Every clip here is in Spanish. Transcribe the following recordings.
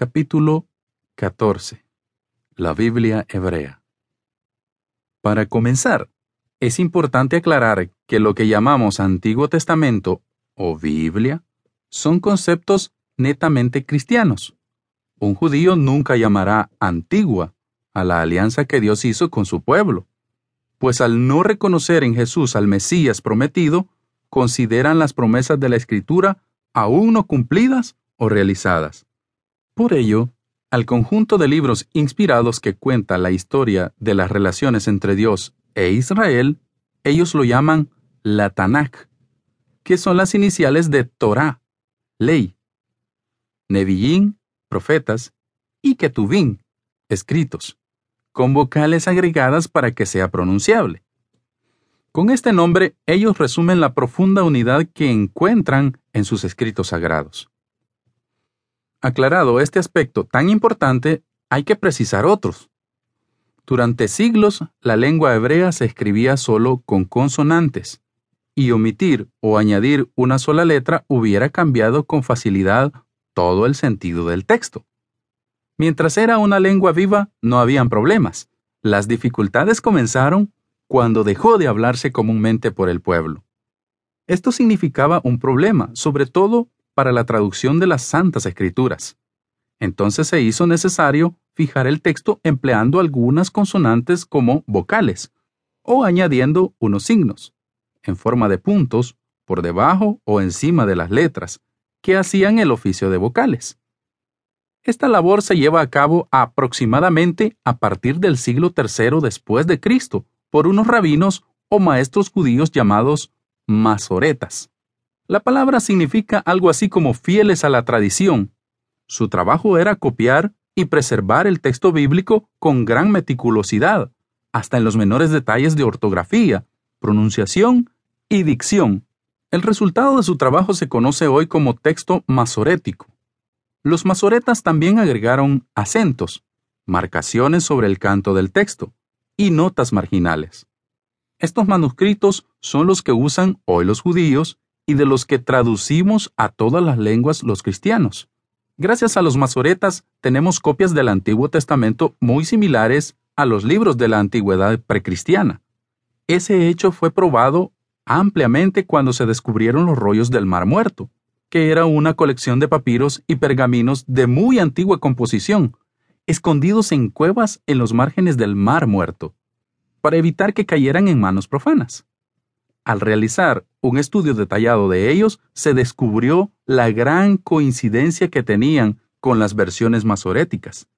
Capítulo 14. La Biblia hebrea. Para comenzar, es importante aclarar que lo que llamamos Antiguo Testamento o Biblia son conceptos netamente cristianos. Un judío nunca llamará antigua a la alianza que Dios hizo con su pueblo, pues al no reconocer en Jesús al Mesías prometido, consideran las promesas de la Escritura aún no cumplidas o realizadas. Por ello, al conjunto de libros inspirados que cuenta la historia de las relaciones entre Dios e Israel, ellos lo llaman la Tanakh, que son las iniciales de Torah, ley, Nevi'im, profetas, y Ketuvim, escritos, con vocales agregadas para que sea pronunciable. Con este nombre, ellos resumen la profunda unidad que encuentran en sus escritos sagrados. Aclarado este aspecto tan importante, hay que precisar otros. Durante siglos, la lengua hebrea se escribía solo con consonantes, y omitir o añadir una sola letra hubiera cambiado con facilidad todo el sentido del texto. Mientras era una lengua viva, no habían problemas. Las dificultades comenzaron cuando dejó de hablarse comúnmente por el pueblo. Esto significaba un problema, sobre todo para la traducción de las Santas Escrituras. Entonces se hizo necesario fijar el texto empleando algunas consonantes como vocales, o añadiendo unos signos, en forma de puntos, por debajo o encima de las letras, que hacían el oficio de vocales. Esta labor se lleva a cabo aproximadamente a partir del siglo III después de Cristo por unos rabinos o maestros judíos llamados masoretas. La palabra significa algo así como fieles a la tradición. Su trabajo era copiar y preservar el texto bíblico con gran meticulosidad, hasta en los menores detalles de ortografía, pronunciación y dicción. El resultado de su trabajo se conoce hoy como texto masorético. Los masoretas también agregaron acentos, marcaciones sobre el canto del texto y notas marginales. Estos manuscritos son los que usan hoy los judíos y de los que traducimos a todas las lenguas los cristianos. Gracias a los masoretas tenemos copias del Antiguo Testamento muy similares a los libros de la antigüedad precristiana. Ese hecho fue probado ampliamente cuando se descubrieron los rollos del Mar Muerto, que era una colección de papiros y pergaminos de muy antigua composición, escondidos en cuevas en los márgenes del Mar Muerto, para evitar que cayeran en manos profanas. Al realizar un estudio detallado de ellos, se descubrió la gran coincidencia que tenían con las versiones masoréticas,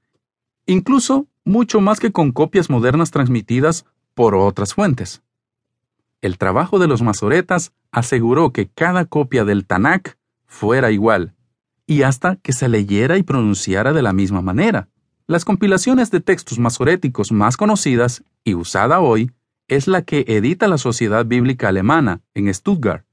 incluso mucho más que con copias modernas transmitidas por otras fuentes. El trabajo de los masoretas aseguró que cada copia del Tanakh fuera igual, y hasta que se leyera y pronunciara de la misma manera. Las compilaciones de textos masoréticos más conocidas y usada hoy es la que edita la Sociedad Bíblica Alemana en Stuttgart,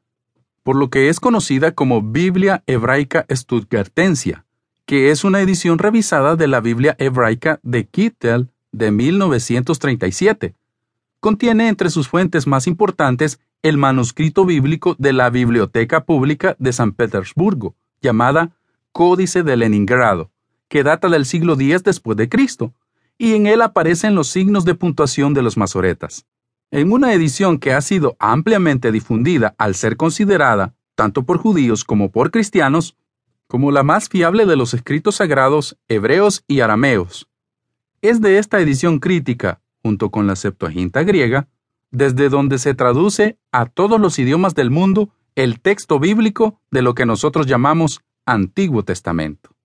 por lo que es conocida como Biblia Hebraica Stuttgartensia, que es una edición revisada de la Biblia Hebraica de Kittel de 1937. Contiene entre sus fuentes más importantes el manuscrito bíblico de la Biblioteca Pública de San Petersburgo, llamada Códice de Leningrado, que data del siglo X después de Cristo, y en él aparecen los signos de puntuación de los masoretas. En una edición que ha sido ampliamente difundida al ser considerada, tanto por judíos como por cristianos, como la más fiable de los escritos sagrados hebreos y arameos. Es de esta edición crítica, junto con la Septuaginta griega, desde donde se traduce a todos los idiomas del mundo el texto bíblico de lo que nosotros llamamos Antiguo Testamento.